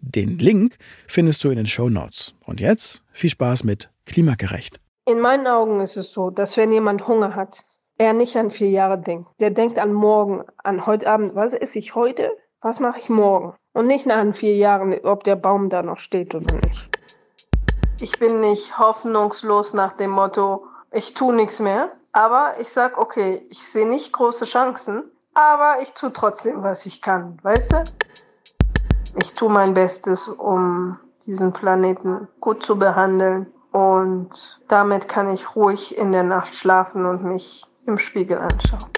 Den Link findest du in den Show Notes. Und jetzt viel Spaß mit Klimagerecht. In meinen Augen ist es so, dass wenn jemand Hunger hat, er nicht an vier Jahre denkt. Der denkt an morgen, an heute Abend. Was esse ich heute? Was mache ich morgen? Und nicht nach vier Jahren, ob der Baum da noch steht oder nicht. Ich bin nicht hoffnungslos nach dem Motto, ich tue nichts mehr. Aber ich sage, okay, ich sehe nicht große Chancen, aber ich tue trotzdem, was ich kann. Weißt du? Ich tue mein Bestes, um diesen Planeten gut zu behandeln. Und damit kann ich ruhig in der Nacht schlafen und mich im Spiegel anschauen.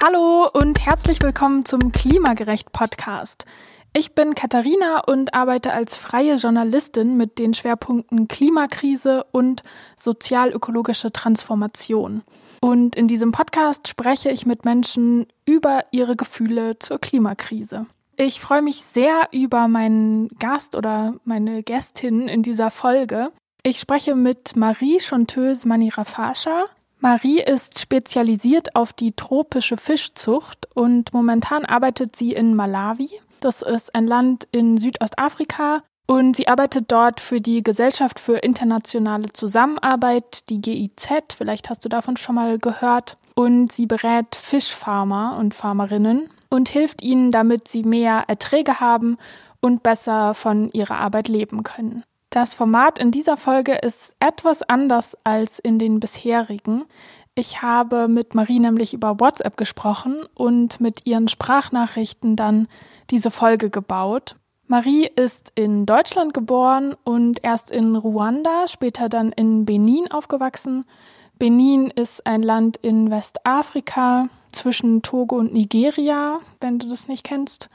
Hallo und herzlich willkommen zum Klimagerecht Podcast. Ich bin Katharina und arbeite als freie Journalistin mit den Schwerpunkten Klimakrise und sozial-ökologische Transformation. Und in diesem Podcast spreche ich mit Menschen über ihre Gefühle zur Klimakrise. Ich freue mich sehr über meinen Gast oder meine Gästin in dieser Folge. Ich spreche mit Marie Chanteuse Manirafascha. Marie ist spezialisiert auf die tropische Fischzucht und momentan arbeitet sie in Malawi. Das ist ein Land in Südostafrika und sie arbeitet dort für die Gesellschaft für internationale Zusammenarbeit, die GIZ. Vielleicht hast du davon schon mal gehört. Und sie berät Fischfarmer und Farmerinnen und hilft ihnen, damit sie mehr Erträge haben und besser von ihrer Arbeit leben können. Das Format in dieser Folge ist etwas anders als in den bisherigen. Ich habe mit Marie nämlich über WhatsApp gesprochen und mit ihren Sprachnachrichten dann diese Folge gebaut. Marie ist in Deutschland geboren und erst in Ruanda, später dann in Benin aufgewachsen. Benin ist ein Land in Westafrika zwischen Togo und Nigeria, wenn du das nicht kennst.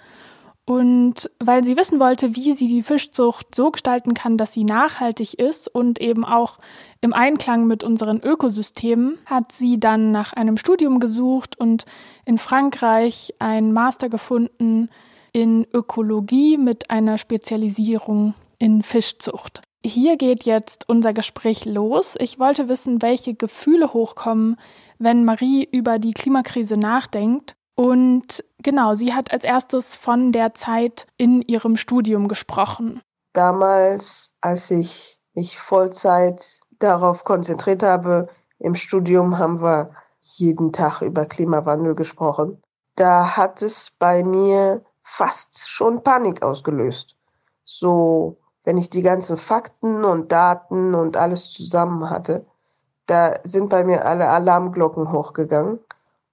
Und weil sie wissen wollte, wie sie die Fischzucht so gestalten kann, dass sie nachhaltig ist und eben auch im Einklang mit unseren Ökosystemen, hat sie dann nach einem Studium gesucht und in Frankreich einen Master gefunden in Ökologie mit einer Spezialisierung in Fischzucht. Hier geht jetzt unser Gespräch los. Ich wollte wissen, welche Gefühle hochkommen, wenn Marie über die Klimakrise nachdenkt. Und genau, sie hat als erstes von der Zeit in ihrem Studium gesprochen. Damals, als ich mich Vollzeit darauf konzentriert habe, im Studium haben wir jeden Tag über Klimawandel gesprochen. Da hat es bei mir fast schon Panik ausgelöst. So wenn ich die ganzen Fakten und Daten und alles zusammen hatte, da sind bei mir alle Alarmglocken hochgegangen.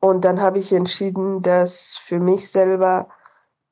Und dann habe ich entschieden, dass für mich selber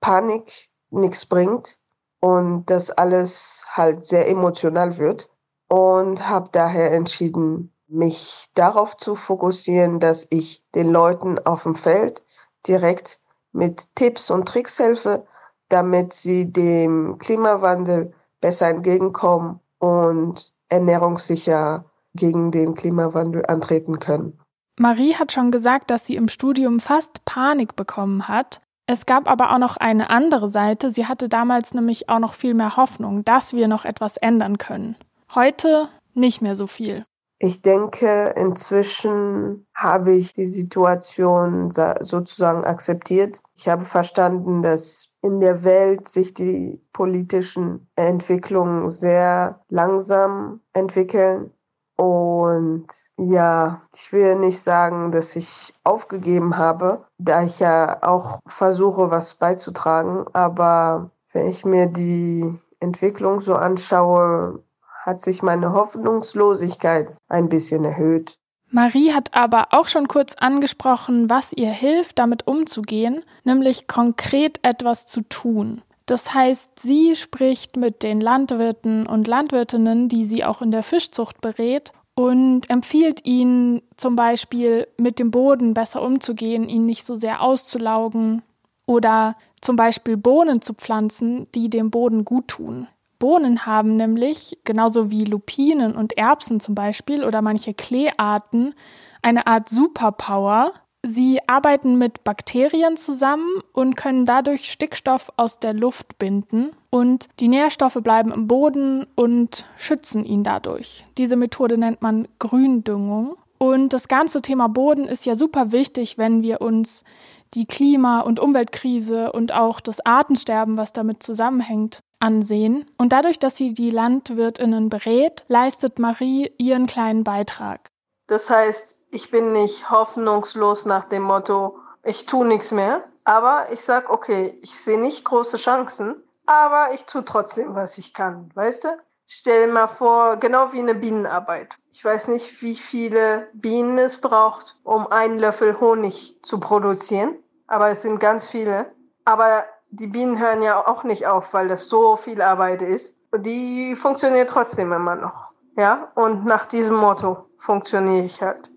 Panik nichts bringt und dass alles halt sehr emotional wird. Und habe daher entschieden, mich darauf zu fokussieren, dass ich den Leuten auf dem Feld direkt mit Tipps und Tricks helfe, damit sie dem Klimawandel besser entgegenkommen und ernährungssicher gegen den Klimawandel antreten können. Marie hat schon gesagt, dass sie im Studium fast Panik bekommen hat. Es gab aber auch noch eine andere Seite. Sie hatte damals nämlich auch noch viel mehr Hoffnung, dass wir noch etwas ändern können. Heute nicht mehr so viel. Ich denke, inzwischen habe ich die Situation sozusagen akzeptiert. Ich habe verstanden, dass in der Welt sich die politischen Entwicklungen sehr langsam entwickeln. Und ja, ich will nicht sagen, dass ich aufgegeben habe, da ich ja auch versuche, was beizutragen. Aber wenn ich mir die Entwicklung so anschaue, hat sich meine Hoffnungslosigkeit ein bisschen erhöht. Marie hat aber auch schon kurz angesprochen, was ihr hilft, damit umzugehen, nämlich konkret etwas zu tun. Das heißt, sie spricht mit den Landwirten und Landwirtinnen, die sie auch in der Fischzucht berät, und empfiehlt ihnen zum Beispiel mit dem Boden besser umzugehen, ihn nicht so sehr auszulaugen oder zum Beispiel Bohnen zu pflanzen, die dem Boden gut tun. Bohnen haben nämlich, genauso wie Lupinen und Erbsen zum Beispiel oder manche Kleearten, eine Art Superpower. Sie arbeiten mit Bakterien zusammen und können dadurch Stickstoff aus der Luft binden und die Nährstoffe bleiben im Boden und schützen ihn dadurch. Diese Methode nennt man Gründüngung. Und das ganze Thema Boden ist ja super wichtig, wenn wir uns die Klima- und Umweltkrise und auch das Artensterben, was damit zusammenhängt, ansehen. Und dadurch, dass sie die Landwirtinnen berät, leistet Marie ihren kleinen Beitrag. Das heißt, ich bin nicht hoffnungslos nach dem Motto, ich tue nichts mehr, aber ich sage, okay, ich sehe nicht große Chancen, aber ich tue trotzdem, was ich kann, weißt du? Stell dir mal vor, genau wie eine Bienenarbeit. Ich weiß nicht, wie viele Bienen es braucht, um einen Löffel Honig zu produzieren, aber es sind ganz viele. Aber die Bienen hören ja auch nicht auf, weil das so viel Arbeit ist. Die funktioniert trotzdem immer noch. Ja, und nach diesem Motto funktioniere ich halt.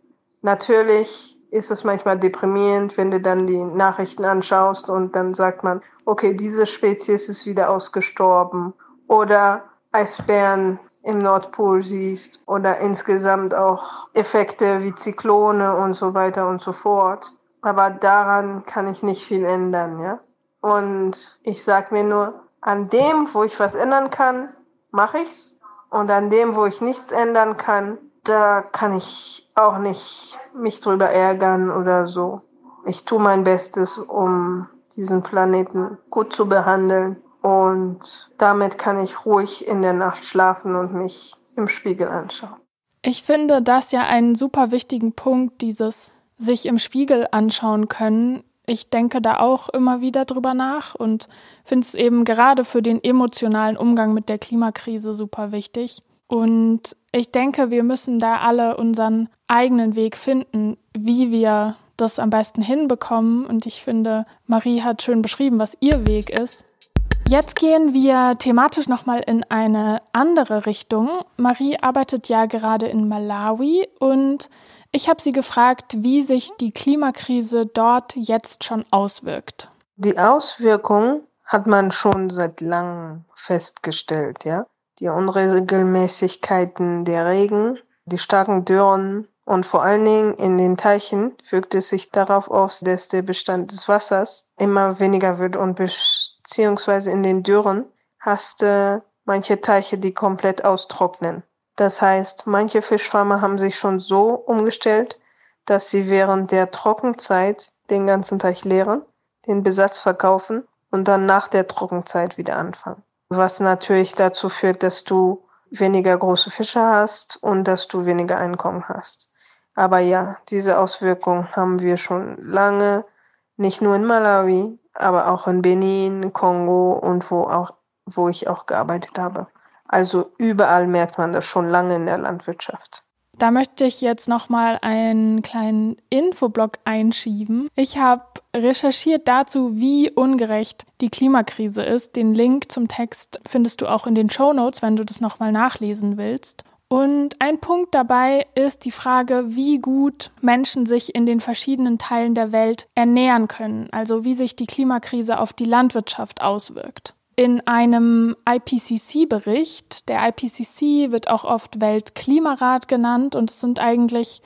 Natürlich ist es manchmal deprimierend, wenn du dann die Nachrichten anschaust und dann sagt man, okay, diese Spezies ist wieder ausgestorben oder Eisbären im Nordpol siehst oder insgesamt auch Effekte wie Zyklone und so weiter und so fort. Aber daran kann ich nicht viel ändern, ja. Und ich sage mir nur, an dem, wo ich was ändern kann, mache ich's. Und an dem, wo ich nichts ändern kann, da kann ich auch nicht mich drüber ärgern oder so. Ich tue mein Bestes, um diesen Planeten gut zu behandeln. Und damit kann ich ruhig in der Nacht schlafen und mich im Spiegel anschauen. Ich finde das ja einen super wichtigen Punkt, dieses sich im Spiegel anschauen können, ich denke da auch immer wieder drüber nach und finde es eben gerade für den emotionalen Umgang mit der Klimakrise super wichtig. Und ich denke, wir müssen da alle unseren eigenen Weg finden, wie wir das am besten hinbekommen. Und ich finde, Marie hat schön beschrieben, was ihr Weg ist. Jetzt gehen wir thematisch nochmal in eine andere Richtung. Marie arbeitet ja gerade in Malawi und ich habe sie gefragt, wie sich die Klimakrise dort jetzt schon auswirkt. Die Auswirkungen hat man schon seit langem festgestellt, ja. Die Unregelmäßigkeiten der Regen, die starken Dürren und vor allen Dingen in den Teichen wirkt es sich darauf aus, dass der Bestand des Wassers immer weniger wird und beziehungsweise in den Dürren hast du manche Teiche, die komplett austrocknen. Das heißt, manche Fischfarmer haben sich schon so umgestellt, dass sie während der Trockenzeit den ganzen Teich leeren, den Besatz verkaufen und dann nach der Trockenzeit wieder anfangen. Was natürlich dazu führt, dass du weniger große Fische hast und dass du weniger Einkommen hast. Aber ja, diese Auswirkungen haben wir schon lange, nicht nur in Malawi, aber auch in Benin, Kongo und wo auch, wo ich auch gearbeitet habe. Also überall merkt man das schon lange in der Landwirtschaft. Da möchte ich jetzt noch mal einen kleinen Infoblock einschieben. Ich habe recherchiert dazu, wie ungerecht die Klimakrise ist. Den Link zum Text findest du auch in den Show Notes, wenn du das noch mal nachlesen willst. Und ein Punkt dabei ist die Frage, wie gut Menschen sich in den verschiedenen Teilen der Welt ernähren können, also wie sich die Klimakrise auf die Landwirtschaft auswirkt in einem IPCC-Bericht. Der IPCC wird auch oft Weltklimarat genannt und es sind eigentlich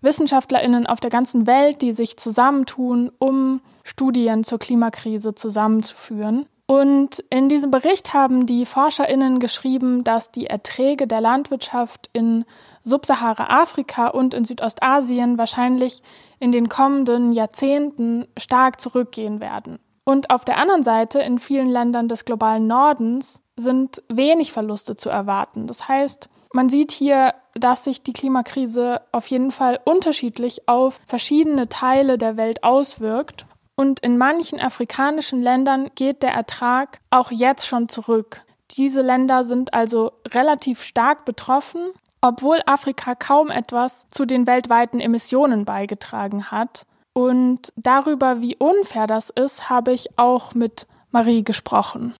Wissenschaftlerinnen auf der ganzen Welt, die sich zusammentun, um Studien zur Klimakrise zusammenzuführen. Und in diesem Bericht haben die Forscherinnen geschrieben, dass die Erträge der Landwirtschaft in Subsahara-Afrika und in Südostasien wahrscheinlich in den kommenden Jahrzehnten stark zurückgehen werden. Und auf der anderen Seite, in vielen Ländern des globalen Nordens, sind wenig Verluste zu erwarten. Das heißt, man sieht hier, dass sich die Klimakrise auf jeden Fall unterschiedlich auf verschiedene Teile der Welt auswirkt. Und in manchen afrikanischen Ländern geht der Ertrag auch jetzt schon zurück. Diese Länder sind also relativ stark betroffen, obwohl Afrika kaum etwas zu den weltweiten Emissionen beigetragen hat. Und darüber, wie unfair das ist, habe ich auch mit Marie gesprochen.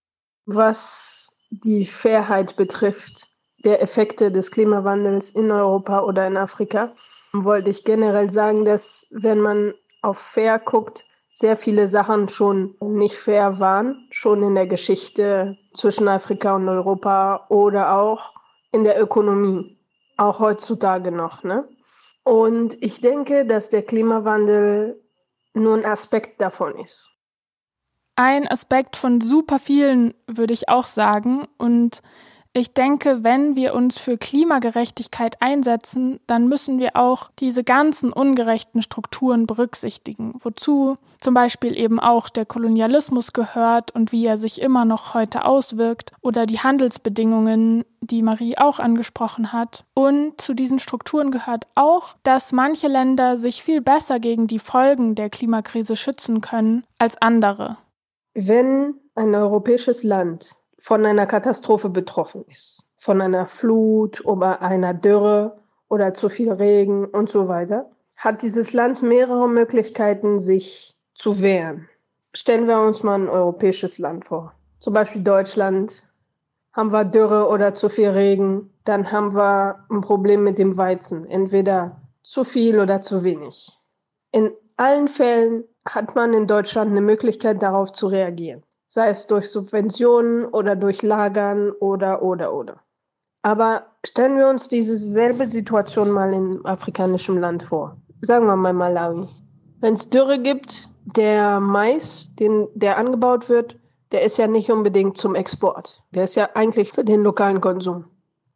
Was die Fairheit betrifft, der Effekte des Klimawandels in Europa oder in Afrika, wollte ich generell sagen, dass wenn man auf fair guckt, sehr viele Sachen schon nicht fair waren, schon in der Geschichte zwischen Afrika und Europa oder auch in der Ökonomie, auch heutzutage noch. Ne? Und ich denke, dass der Klimawandel nur ein Aspekt davon ist. Ein Aspekt von super vielen, würde ich auch sagen. Und ich denke, wenn wir uns für Klimagerechtigkeit einsetzen, dann müssen wir auch diese ganzen ungerechten Strukturen berücksichtigen, wozu zum Beispiel eben auch der Kolonialismus gehört und wie er sich immer noch heute auswirkt oder die Handelsbedingungen, die Marie auch angesprochen hat. Und zu diesen Strukturen gehört auch, dass manche Länder sich viel besser gegen die Folgen der Klimakrise schützen können als andere. Wenn ein europäisches Land von einer Katastrophe betroffen ist, von einer Flut oder einer Dürre oder zu viel Regen und so weiter, hat dieses Land mehrere Möglichkeiten, sich zu wehren. Stellen wir uns mal ein europäisches Land vor. Zum Beispiel Deutschland. Haben wir Dürre oder zu viel Regen, dann haben wir ein Problem mit dem Weizen. Entweder zu viel oder zu wenig. In allen Fällen hat man in Deutschland eine Möglichkeit, darauf zu reagieren sei es durch Subventionen oder durch Lagern oder, oder, oder. Aber stellen wir uns diese selbe Situation mal in afrikanischem Land vor. Sagen wir mal Malawi. Wenn es Dürre gibt, der Mais, den, der angebaut wird, der ist ja nicht unbedingt zum Export. Der ist ja eigentlich für den lokalen Konsum.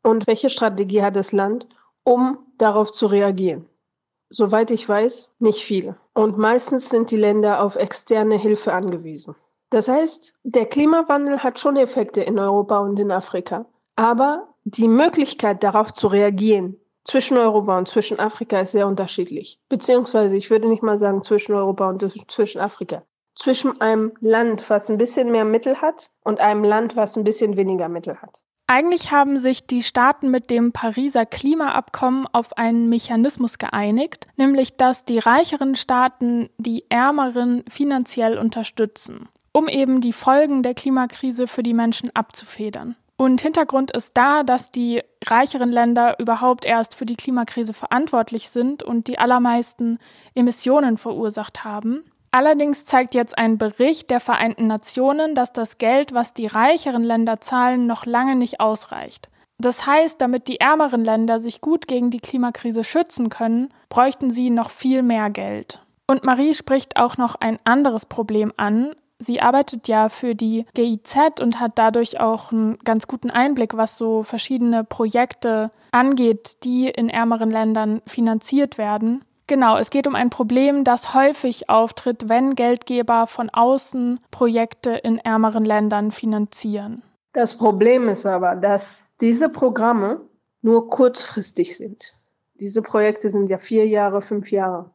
Und welche Strategie hat das Land, um darauf zu reagieren? Soweit ich weiß, nicht viele. Und meistens sind die Länder auf externe Hilfe angewiesen. Das heißt, der Klimawandel hat schon Effekte in Europa und in Afrika. Aber die Möglichkeit darauf zu reagieren zwischen Europa und zwischen Afrika ist sehr unterschiedlich. Beziehungsweise, ich würde nicht mal sagen zwischen Europa und zwischen Afrika. Zwischen einem Land, was ein bisschen mehr Mittel hat und einem Land, was ein bisschen weniger Mittel hat. Eigentlich haben sich die Staaten mit dem Pariser Klimaabkommen auf einen Mechanismus geeinigt, nämlich dass die reicheren Staaten die ärmeren finanziell unterstützen um eben die Folgen der Klimakrise für die Menschen abzufedern. Und Hintergrund ist da, dass die reicheren Länder überhaupt erst für die Klimakrise verantwortlich sind und die allermeisten Emissionen verursacht haben. Allerdings zeigt jetzt ein Bericht der Vereinten Nationen, dass das Geld, was die reicheren Länder zahlen, noch lange nicht ausreicht. Das heißt, damit die ärmeren Länder sich gut gegen die Klimakrise schützen können, bräuchten sie noch viel mehr Geld. Und Marie spricht auch noch ein anderes Problem an, Sie arbeitet ja für die GIZ und hat dadurch auch einen ganz guten Einblick, was so verschiedene Projekte angeht, die in ärmeren Ländern finanziert werden. Genau, es geht um ein Problem, das häufig auftritt, wenn Geldgeber von außen Projekte in ärmeren Ländern finanzieren. Das Problem ist aber, dass diese Programme nur kurzfristig sind. Diese Projekte sind ja vier Jahre, fünf Jahre.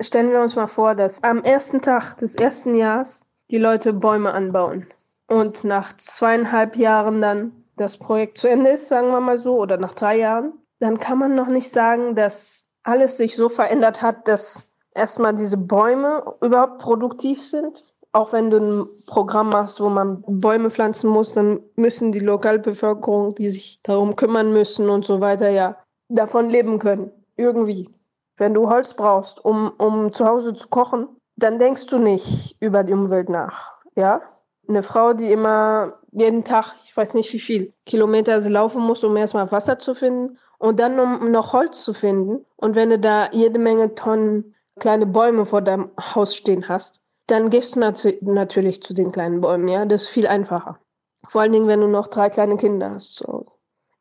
Stellen wir uns mal vor, dass am ersten Tag des ersten Jahres die Leute Bäume anbauen. Und nach zweieinhalb Jahren dann das Projekt zu Ende ist, sagen wir mal so, oder nach drei Jahren, dann kann man noch nicht sagen, dass alles sich so verändert hat, dass erstmal diese Bäume überhaupt produktiv sind. Auch wenn du ein Programm machst, wo man Bäume pflanzen muss, dann müssen die Lokalbevölkerung, die sich darum kümmern müssen und so weiter, ja, davon leben können. Irgendwie. Wenn du Holz brauchst, um, um zu Hause zu kochen, dann denkst du nicht über die Umwelt nach. Ja? Eine Frau, die immer jeden Tag, ich weiß nicht wie viel Kilometer sie laufen muss, um erstmal Wasser zu finden und dann um noch Holz zu finden. Und wenn du da jede Menge Tonnen kleine Bäume vor deinem Haus stehen hast, dann gehst du nat natürlich zu den kleinen Bäumen, ja. Das ist viel einfacher. Vor allen Dingen, wenn du noch drei kleine Kinder hast zu Hause.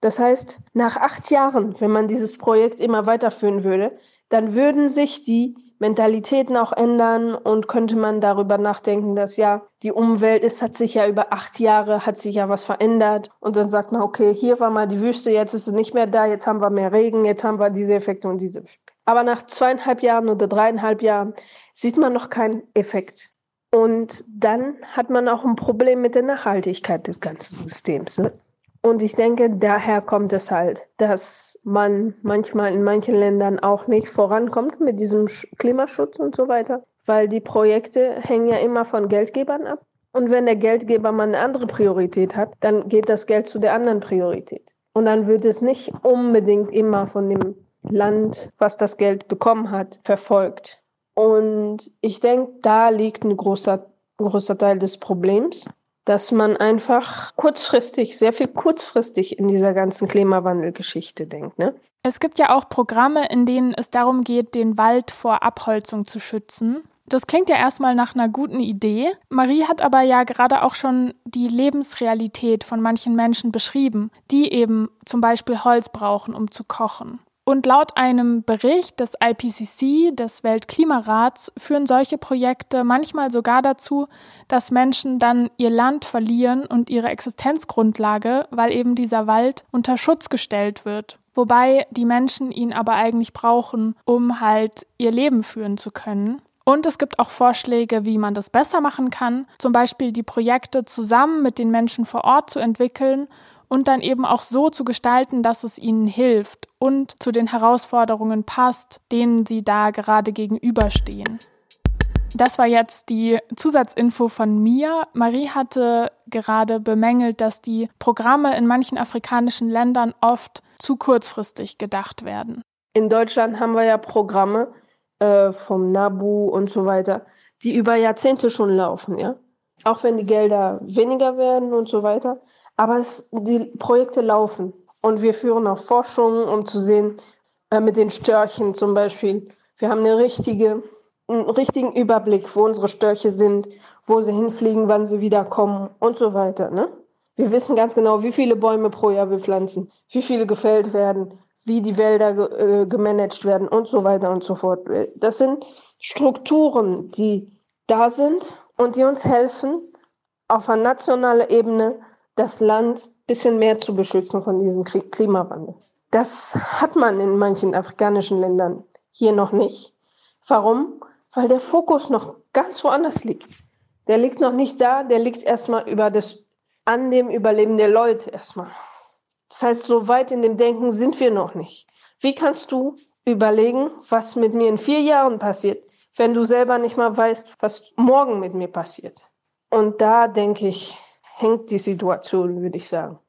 Das heißt, nach acht Jahren, wenn man dieses Projekt immer weiterführen würde, dann würden sich die Mentalitäten auch ändern und könnte man darüber nachdenken, dass ja die Umwelt ist, hat sich ja über acht Jahre, hat sich ja was verändert und dann sagt man, okay, hier war mal die Wüste, jetzt ist sie nicht mehr da, jetzt haben wir mehr Regen, jetzt haben wir diese Effekte und diese Effekte. Aber nach zweieinhalb Jahren oder dreieinhalb Jahren sieht man noch keinen Effekt. Und dann hat man auch ein Problem mit der Nachhaltigkeit des ganzen Systems. Ne? Und ich denke, daher kommt es halt, dass man manchmal in manchen Ländern auch nicht vorankommt mit diesem Klimaschutz und so weiter, weil die Projekte hängen ja immer von Geldgebern ab. Und wenn der Geldgeber mal eine andere Priorität hat, dann geht das Geld zu der anderen Priorität. Und dann wird es nicht unbedingt immer von dem Land, was das Geld bekommen hat, verfolgt. Und ich denke, da liegt ein großer, großer Teil des Problems, dass man einfach kurzfristig, sehr viel kurzfristig in dieser ganzen Klimawandelgeschichte denkt. Ne? Es gibt ja auch Programme, in denen es darum geht, den Wald vor Abholzung zu schützen. Das klingt ja erstmal nach einer guten Idee. Marie hat aber ja gerade auch schon die Lebensrealität von manchen Menschen beschrieben, die eben zum Beispiel Holz brauchen, um zu kochen. Und laut einem Bericht des IPCC, des Weltklimarats, führen solche Projekte manchmal sogar dazu, dass Menschen dann ihr Land verlieren und ihre Existenzgrundlage, weil eben dieser Wald unter Schutz gestellt wird. Wobei die Menschen ihn aber eigentlich brauchen, um halt ihr Leben führen zu können. Und es gibt auch Vorschläge, wie man das besser machen kann, zum Beispiel die Projekte zusammen mit den Menschen vor Ort zu entwickeln und dann eben auch so zu gestalten, dass es ihnen hilft und zu den Herausforderungen passt, denen sie da gerade gegenüberstehen. Das war jetzt die Zusatzinfo von mir. Marie hatte gerade bemängelt, dass die Programme in manchen afrikanischen Ländern oft zu kurzfristig gedacht werden. In Deutschland haben wir ja Programme, äh, vom NABU und so weiter, die über Jahrzehnte schon laufen, ja. Auch wenn die Gelder weniger werden und so weiter. Aber es, die Projekte laufen. Und wir führen auch Forschungen, um zu sehen, äh, mit den Störchen zum Beispiel. Wir haben eine richtige, einen richtigen Überblick, wo unsere Störche sind, wo sie hinfliegen, wann sie wiederkommen und so weiter. Ne? Wir wissen ganz genau, wie viele Bäume pro Jahr wir pflanzen, wie viele gefällt werden, wie die Wälder äh, gemanagt werden und so weiter und so fort. Das sind Strukturen, die da sind und die uns helfen, auf einer nationalen Ebene das Land ein bisschen mehr zu beschützen von diesem Klimawandel. Das hat man in manchen afrikanischen Ländern hier noch nicht. Warum? Weil der Fokus noch ganz woanders liegt. Der liegt noch nicht da, der liegt erstmal über das, an dem Überleben der Leute erstmal. Das heißt, so weit in dem Denken sind wir noch nicht. Wie kannst du überlegen, was mit mir in vier Jahren passiert, wenn du selber nicht mal weißt, was morgen mit mir passiert? Und da denke ich, hängt die Situation, würde ich sagen.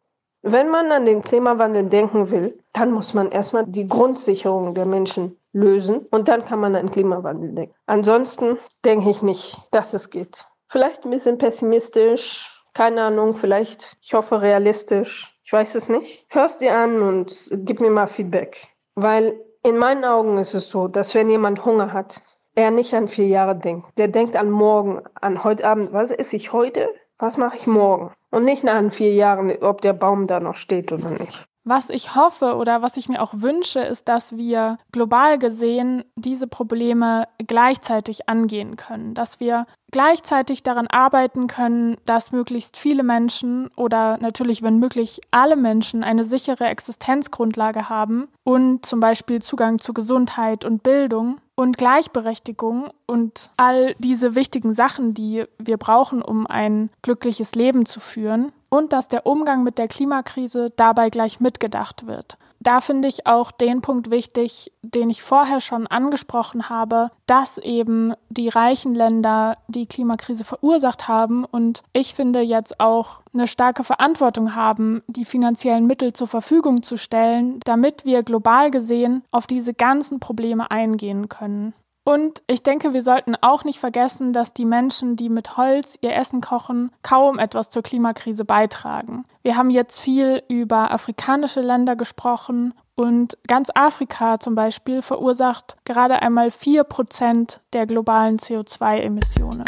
Wenn man an den Klimawandel denken will, dann muss man erstmal die Grundsicherung der Menschen lösen und dann kann man an den Klimawandel denken. Ansonsten denke ich nicht, dass es geht. Vielleicht ein bisschen pessimistisch, keine Ahnung, vielleicht, ich hoffe, realistisch. Ich weiß es nicht. Hörst dir an und gib mir mal Feedback. Weil in meinen Augen ist es so, dass wenn jemand Hunger hat, er nicht an vier Jahre denkt. Der denkt an morgen, an heute Abend. Was esse ich heute? Was mache ich morgen? Und nicht nach vier Jahren, ob der Baum da noch steht oder nicht. Was ich hoffe oder was ich mir auch wünsche, ist, dass wir global gesehen diese Probleme gleichzeitig angehen können, dass wir gleichzeitig daran arbeiten können, dass möglichst viele Menschen oder natürlich, wenn möglich, alle Menschen eine sichere Existenzgrundlage haben und zum Beispiel Zugang zu Gesundheit und Bildung und Gleichberechtigung und all diese wichtigen Sachen, die wir brauchen, um ein glückliches Leben zu führen und dass der Umgang mit der Klimakrise dabei gleich mitgedacht wird. Da finde ich auch den Punkt wichtig, den ich vorher schon angesprochen habe, dass eben die reichen Länder die Klimakrise verursacht haben und ich finde jetzt auch eine starke Verantwortung haben, die finanziellen Mittel zur Verfügung zu stellen, damit wir global gesehen auf diese ganzen Probleme eingehen können. Und ich denke, wir sollten auch nicht vergessen, dass die Menschen, die mit Holz ihr Essen kochen, kaum etwas zur Klimakrise beitragen. Wir haben jetzt viel über afrikanische Länder gesprochen und ganz Afrika zum Beispiel verursacht gerade einmal vier Prozent der globalen CO2-Emissionen.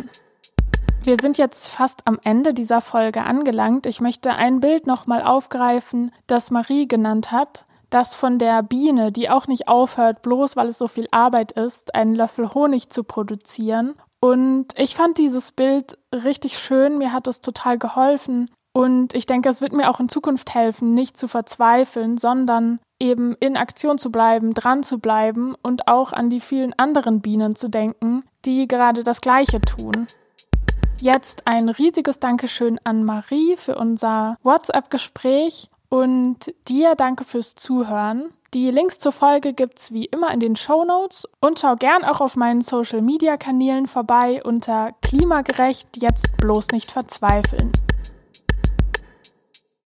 Wir sind jetzt fast am Ende dieser Folge angelangt. Ich möchte ein Bild nochmal aufgreifen, das Marie genannt hat das von der Biene, die auch nicht aufhört, bloß weil es so viel Arbeit ist, einen Löffel Honig zu produzieren. Und ich fand dieses Bild richtig schön, mir hat es total geholfen. Und ich denke, es wird mir auch in Zukunft helfen, nicht zu verzweifeln, sondern eben in Aktion zu bleiben, dran zu bleiben und auch an die vielen anderen Bienen zu denken, die gerade das Gleiche tun. Jetzt ein riesiges Dankeschön an Marie für unser WhatsApp-Gespräch und dir danke fürs Zuhören. Die Links zur Folge gibt's wie immer in den Show Notes und schau gern auch auf meinen Social Media Kanälen vorbei unter klimagerecht jetzt bloß nicht verzweifeln.